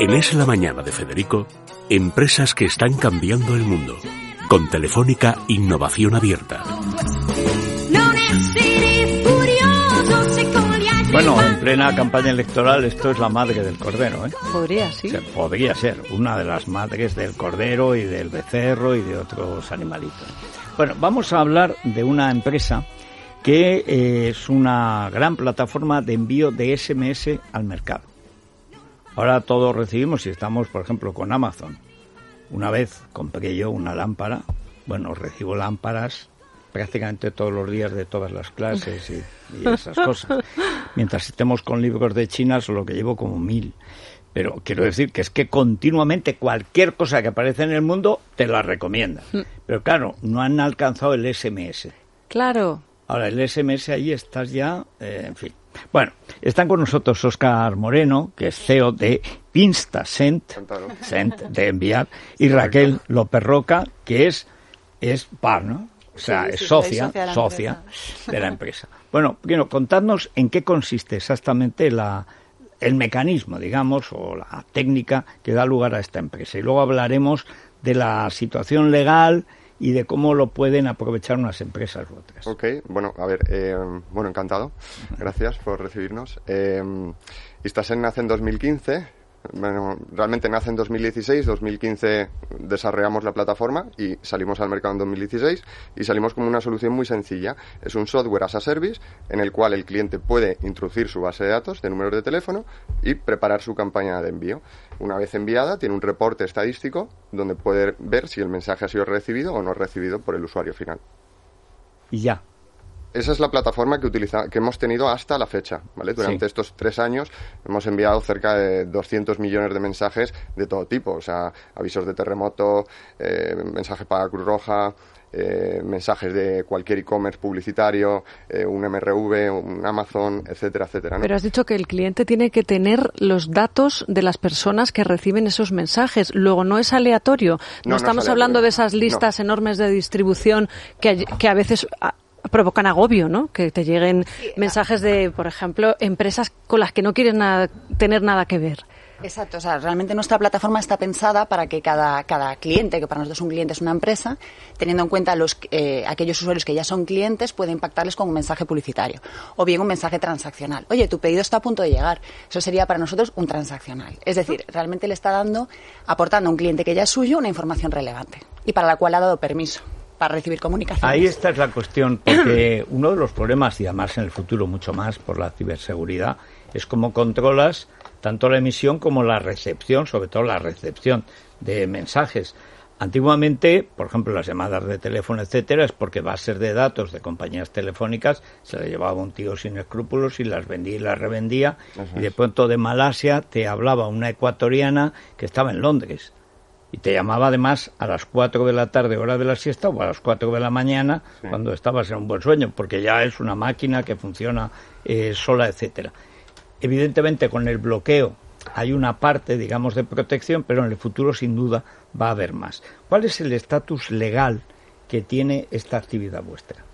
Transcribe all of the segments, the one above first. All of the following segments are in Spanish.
En Es la Mañana de Federico, empresas que están cambiando el mundo. Con Telefónica Innovación Abierta. Bueno, en plena campaña electoral esto es la madre del cordero, ¿eh? Podría, sí. podría ser una de las madres del cordero y del becerro y de otros animalitos. Bueno, vamos a hablar de una empresa que eh, es una gran plataforma de envío de SMS al mercado. Ahora todos recibimos, si estamos, por ejemplo, con Amazon. Una vez compré yo una lámpara, bueno, recibo lámparas prácticamente todos los días de todas las clases y, esas cosas. Mientras estemos con libros de China, solo que llevo como mil. Pero quiero decir que es que continuamente cualquier cosa que aparece en el mundo te la recomienda. Mm. Pero claro, no han alcanzado el SMS. Claro. Ahora, el SMS ahí estás ya, eh, en fin. Bueno, están con nosotros Oscar Moreno, que es CEO de Instasend, Sent, de enviar, y Raquel López Roca, que es, es par, ¿no? O sea, es socia, socia, de, la empresa. Bueno, bueno, contadnos en qué consiste exactamente la, el mecanismo, digamos, o la técnica que da lugar a esta empresa. Y luego hablaremos de la situación legal y de cómo lo pueden aprovechar unas empresas u otras. Ok, bueno, a ver, eh, bueno, encantado. Gracias por recibirnos. Eh, Istasen nace en 2015 bueno, realmente nace en 2016, 2015 desarrollamos la plataforma y salimos al mercado en 2016 y salimos como una solución muy sencilla. Es un software as a service en el cual el cliente puede introducir su base de datos de números de teléfono y preparar su campaña de envío. Una vez enviada, tiene un reporte estadístico donde puede ver si el mensaje ha sido recibido o no recibido por el usuario final. Y ya, esa es la plataforma que, utiliza, que hemos tenido hasta la fecha, ¿vale? Durante estos tres años hemos enviado cerca de 200 millones de mensajes de todo tipo, o sea, avisos de terremoto, eh, mensajes para Cruz Roja, eh, mensajes de cualquier e-commerce publicitario, eh, un MRV, un Amazon, etcétera, etcétera. Pero has dicho que el cliente tiene que tener los datos de las personas que reciben esos mensajes. Luego no es aleatorio. No, estamos hablando de esas listas enormes de distribución que, que a veces provocan agobio, ¿no? Que te lleguen mensajes de, por ejemplo, empresas con las que no quieres tener nada que ver. Exacto, o sea, realmente nuestra plataforma está pensada para que cada, cada cliente, que para nosotros un cliente es una empresa, teniendo en cuenta los, eh, aquellos usuarios que ya son clientes, puede impactarles con un mensaje publicitario o bien un mensaje transaccional. Oye, tu pedido está a punto de llegar. Eso sería para nosotros un transaccional. Es decir, realmente le está dando, aportando a un cliente que ya es suyo una información relevante y para la cual ha dado permiso para recibir comunicaciones. Ahí está es la cuestión, porque uno de los problemas, y además en el futuro mucho más por la ciberseguridad, es cómo controlas tanto la emisión como la recepción, sobre todo la recepción de mensajes. Antiguamente, por ejemplo, las llamadas de teléfono, etcétera, es porque bases de datos de compañías telefónicas se le llevaba un tío sin escrúpulos y las vendía y las revendía. y de pronto de Malasia te hablaba una ecuatoriana que estaba en Londres y te llamaba además a las 4 de la tarde, hora de la siesta, o a las 4 de la mañana, cuando estabas en un buen sueño, porque ya es una máquina que funciona eh, sola, etcétera. Evidentemente, con el bloqueo hay una parte, digamos, de protección, pero en el futuro, sin duda, va a haber más. ¿Cuál es el estatus legal que tiene esta actividad vuestra?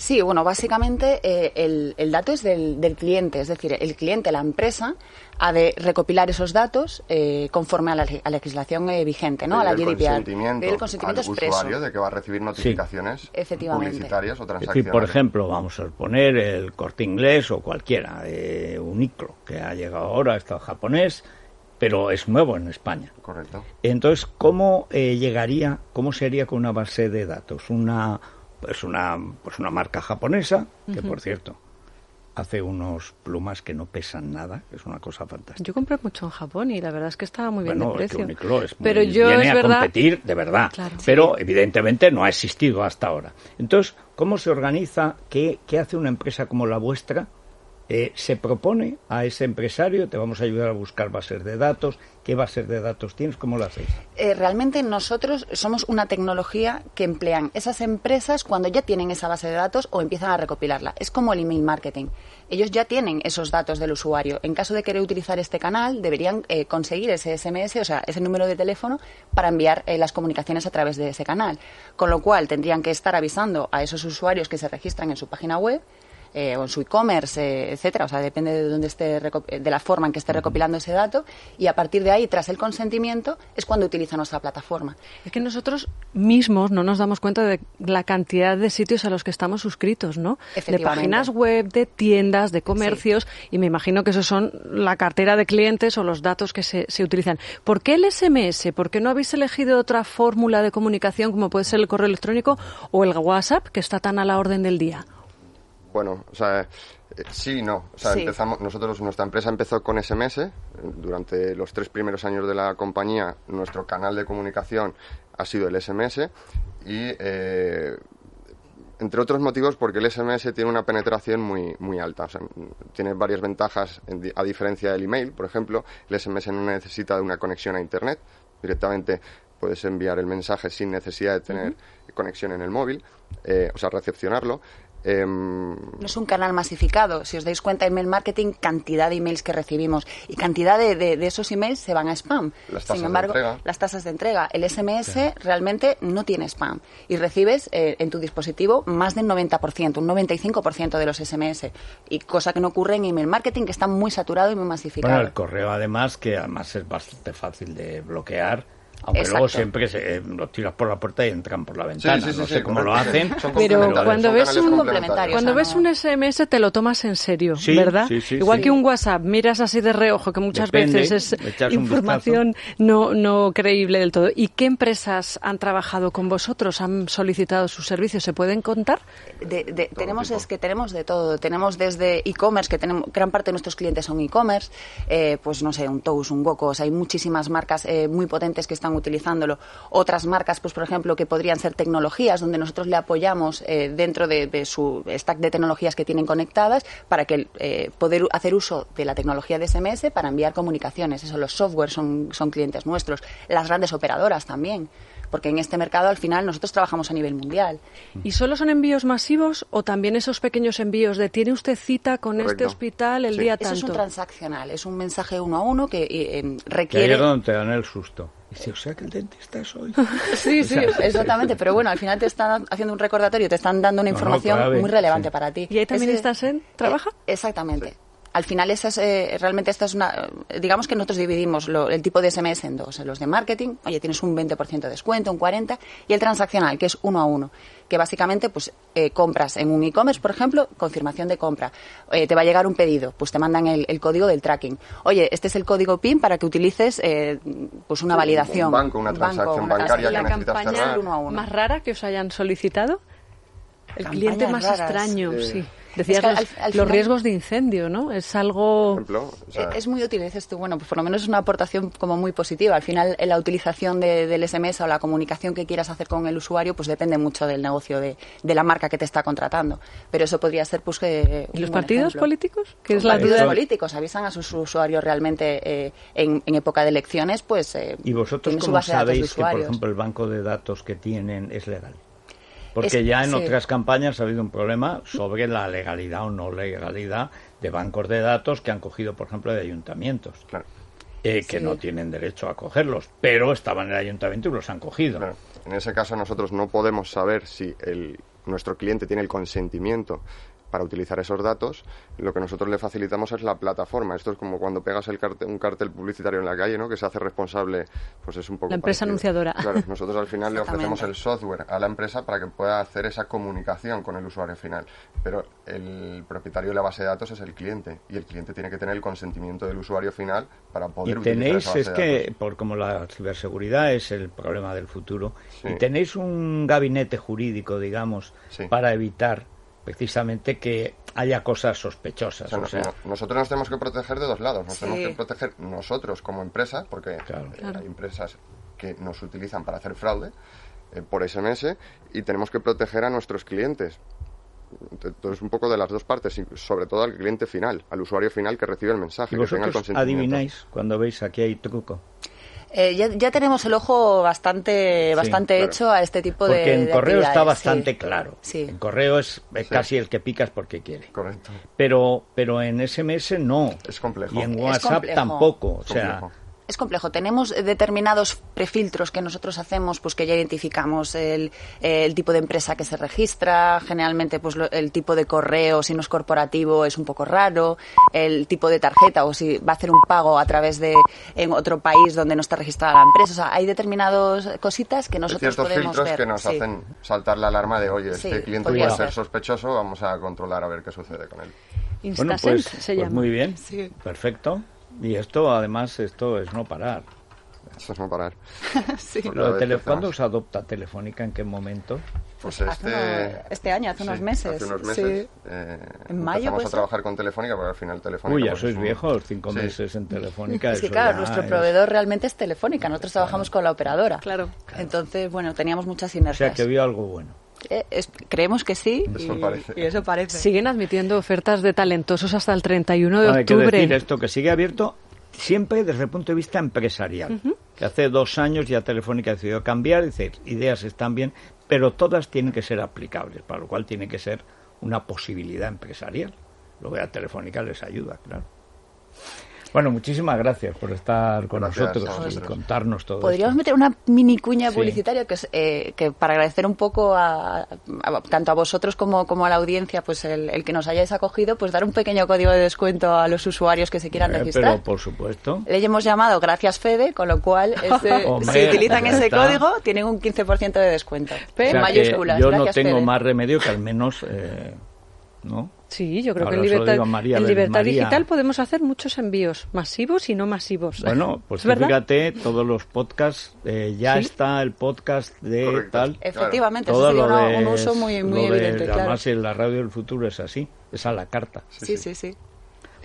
Sí, bueno, básicamente eh, el, dato es del, cliente, es decir, el cliente, la empresa, ha de recopilar esos datos eh, conforme a la, legislación eh, vigente, ¿no? a la GDPR. Consentimiento el consentimiento al usuario de que va a recibir notificaciones publicitarias o transaccionales. por ejemplo, vamos a poner el corte inglés o cualquiera, un ICRO, que ha llegado ahora, está japonés, pero es nuevo en España. Correcto. Entonces, ¿cómo llegaría, cómo sería con una base de datos? Una es una, pues una marca japonesa, que por cierto hace unos plumas que no pesan nada, es una cosa fantástica. Yo compré mucho en Japón y la verdad es que estaba muy bien de precio. Es pero yo viene a competir de verdad, pero evidentemente no ha existido hasta ahora. Entonces, ¿cómo se organiza? ¿Qué, qué hace una empresa como la vuestra? Eh, se propone a ese empresario, te vamos a ayudar a buscar bases de datos, qué bases de datos tienes, cómo lo hacéis. Eh, realmente nosotros somos una tecnología que emplean esas empresas cuando ya tienen esa base de datos o empiezan a recopilarla. Es como el email marketing. Ellos ya tienen esos datos del usuario. En caso de querer utilizar este canal, deberían eh, conseguir ese SMS, o sea, ese número de teléfono, para enviar las comunicaciones a través de ese canal. Con lo cual, tendrían que estar avisando a esos usuarios que se registran en su página web eh, o en su e-commerce, eh, etcétera. O sea, depende de dónde esté de la forma en que esté recopilando ese dato y a partir de ahí, tras el consentimiento, es cuando utiliza nuestra plataforma. Es que nosotros mismos no nos damos cuenta de la cantidad de sitios a los que estamos suscritos, ¿no? De páginas web, de tiendas, de comercios y me imagino que esos son la cartera de clientes o los datos que se, se utilizan. ¿Por qué el SMS? ¿Por qué no habéis elegido otra fórmula de comunicación como puede ser el correo electrónico o el WhatsApp que está tan a la orden del día? Bueno, o sea, eh, sí y no. O sea, empezamos, nosotros, nuestra empresa empezó con SMS. Durante los tres primeros años de la compañía, nuestro canal de comunicación ha sido el SMS y, eh, entre otros motivos, porque el SMS tiene una penetración muy, muy alta. O sea, tiene varias ventajas, a diferencia del email, por ejemplo. El SMS no necesita de una conexión a Internet. Directamente puedes enviar el mensaje sin necesidad de tener conexión en el móvil, eh, o sea, recepcionarlo. Em, no es un canal masificado. Si os dais cuenta, en mail marketing, cantidad de emails que recibimos y cantidad de, esos emails se van a spam. Sin embargo, las tasas de entrega. El SMS realmente no tiene spam y recibes eh, en tu dispositivo más del 90%, un 95% de los SMS. Y cosa que no ocurre en email marketing, que está muy saturado y muy masificado. Bueno, el correo además, que además es bastante fácil de bloquear aunque luego siempre se, eh, los tiras por la puerta y entran por la ventana. no sé cómo lo hacen. Pero cuando ves un cuando ves un SMS te lo tomas en serio, ¿verdad? Igual que un WhatsApp, miras así de reojo que muchas veces es información no no creíble del todo. ¿Y qué empresas han trabajado con vosotros? ¿Han solicitado sus servicios? ¿Se pueden contar? tenemos es que tenemos de todo. Tenemos desde e-commerce que tenemos gran parte de nuestros clientes son e-commerce, eh, pues no sé, un Tous, un Gocos, hay muchísimas marcas eh, muy potentes que están utilizándolo. Otras marcas, pues por ejemplo, que podrían ser tecnologías, donde nosotros le apoyamos eh, dentro de, su stack de tecnologías que tienen conectadas para que eh, poder hacer uso de la tecnología de SMS para enviar comunicaciones. Eso, los software son, son clientes nuestros. Las grandes operadoras también porque en este mercado al final nosotros trabajamos a nivel mundial. ¿Y solo son envíos masivos o también esos pequeños envíos de tiene usted cita con este hospital el día tanto? Eso es un transaccional, es un mensaje uno a uno que eh, requiere... Que donde te dan el susto. Dice, o sea que el dentista es hoy. sí, sí, exactamente. Pero bueno, al final te están haciendo un recordatorio, te están dando una información muy relevante para ti. ¿Y ahí también estás en? ¿Trabaja? Eh, exactamente al final esa es, eh, realmente esta es una digamos que nosotros dividimos el tipo de SMS en dos los de marketing oye tienes un 20% de descuento un 40 y el transaccional que es uno a uno que básicamente pues eh, compras en un e-commerce por ejemplo confirmación de compra eh, te va a llegar un pedido pues te mandan el, código del tracking. Oye este es el código PIN para que utilices pues una validación. un banco una transacción. bancaria la campaña uno a uno. más rara que os hayan solicitado el cliente más extraño sí Decías los, riesgos de incendio, ¿no? Es algo... Eh, es muy útil, dices tú, bueno, pues por lo menos es una aportación como muy positiva. Al final, la utilización del SMS o la comunicación que quieras hacer con el usuario, pues depende mucho del negocio de, la marca que te está contratando. Pero eso podría ser, pues, que... ¿Y los partidos políticos? Que es la duda? políticos avisan a sus usuarios realmente eh, en, época de elecciones, pues... Eh, ¿Y vosotros cómo sabéis que, por ejemplo, el banco de datos que tienen es legal? Porque ya en otras campañas ha habido un problema sobre la legalidad o no legalidad de bancos de datos que han cogido, por ejemplo, de ayuntamientos. Eh, que no tienen derecho a cogerlos, pero estaban en el ayuntamiento y los han cogido. En ese caso nosotros no podemos saber si el, nuestro cliente tiene el consentimiento para utilizar esos datos, lo que nosotros le facilitamos es la plataforma. Esto es como cuando pegas el un cartel publicitario en la calle, ¿no? Que se hace responsable, pues es un poco... La empresa anunciadora. Claro, nosotros al final le ofrecemos el software a la empresa para que pueda hacer esa comunicación con el usuario final. Pero el propietario de la base de datos es el cliente y el cliente tiene que tener el consentimiento del usuario final para poder y tenéis, es que, por como la ciberseguridad es el problema del futuro, y tenéis un gabinete jurídico, digamos, para evitar precisamente que haya cosas sospechosas. nosotros nos tenemos que proteger de dos lados. Nos tenemos que proteger nosotros como empresa, porque hay empresas que nos utilizan para hacer fraude eh, por SMS, y tenemos que proteger a nuestros clientes. Entonces, un poco de las dos partes, sobre todo al cliente final, al usuario final que recibe el mensaje. ¿Y vosotros adivináis cuando veis aquí hay truco? Eh, ya, tenemos el ojo bastante, bastante hecho a este tipo de. Porque en correo está bastante claro. En correo es casi el que picas porque quiere. Correcto. Pero, pero en SMS no. Es complejo. Y en WhatsApp tampoco. O sea, es complejo. Tenemos determinados prefiltros que nosotros hacemos, pues que ya identificamos el, el tipo de empresa que se registra, generalmente pues el tipo de correo, si no es corporativo, es un poco raro, el tipo de tarjeta o si va a hacer un pago a través de en otro país donde no está registrada la empresa. O sea, hay determinadas cositas que nosotros ciertos podemos filtros ver. que nos Sí. hacen saltar la alarma de, oye, Sí, este cliente puede ser ser. sospechoso, vamos a controlar a ver qué sucede con él. Bueno, pues, se pues llama. muy bien, Sí. perfecto. Y esto, además, esto es no parar. Eso es no parar. Sí. Porque Lo de ¿Cuándo se adopta Telefónica? ¿En qué momento? Pues este... este año, hace unos sí, meses. Hace unos Sí. meses. eh, En mayo, empezamos puede a trabajar con Telefónica, porque al final Telefónica... Uy, ya pues, sois un- viejos, cinco Sí. meses en Telefónica. Es que claro, nuestro es- proveedor realmente es Telefónica. Nosotros trabajamos con la operadora. Claro. Entonces, bueno, teníamos muchas O sea, sinergias. que vio algo bueno. Eh, es- creemos que sí. Eso y, parece. y eso parece. Siguen admitiendo ofertas de talentosos hasta el 31 de Bueno, hay que octubre. decir esto, que sigue abierto siempre desde el punto de vista empresarial. Que hace dos años ya Telefónica decidió cambiar, dice, ideas están bien, pero todas tienen que ser aplicables, para lo cual tiene que ser una posibilidad empresarial. Luego ya Telefónica les ayuda, claro. Bueno, muchísimas gracias por estar con Gracias nosotros y vosotros. contarnos todo Podríamos esto. meter una mini cuña Sí. publicitaria que es eh, que para agradecer un poco a, a- tanto a vosotros como, como a la audiencia pues el, el que nos hayáis acogido pues dar un pequeño código de descuento a los usuarios que se quieran Eh, registrar pero por supuesto. le hemos llamado gracias Fede con lo cual ese- Hombre, si utilizan ese está. código tienen un 15% de descuento O en sea mayúsculas yo no gracias tengo Fede. más remedio que al menos, eh, ¿no? Sí, yo creo Ahora que en Libertad, María, en libertad María. Digital podemos hacer muchos envíos, masivos y no masivos. Bueno, pues ¿Es verdad? fíjate, todos los podcasts, eh, ya Sí. está el podcast de Correcto. tal. efectivamente Todo eso sería lo una- de- un uso muy, muy lo de- evidente claro. Además, en la radio del futuro es así, es a la carta. sí sí sí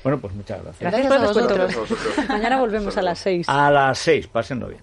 Bueno, pues muchas gracias. Gracias, a vosotros. Gracias a vosotros. Mañana volvemos a las seis. A las seis, pásenlo bien.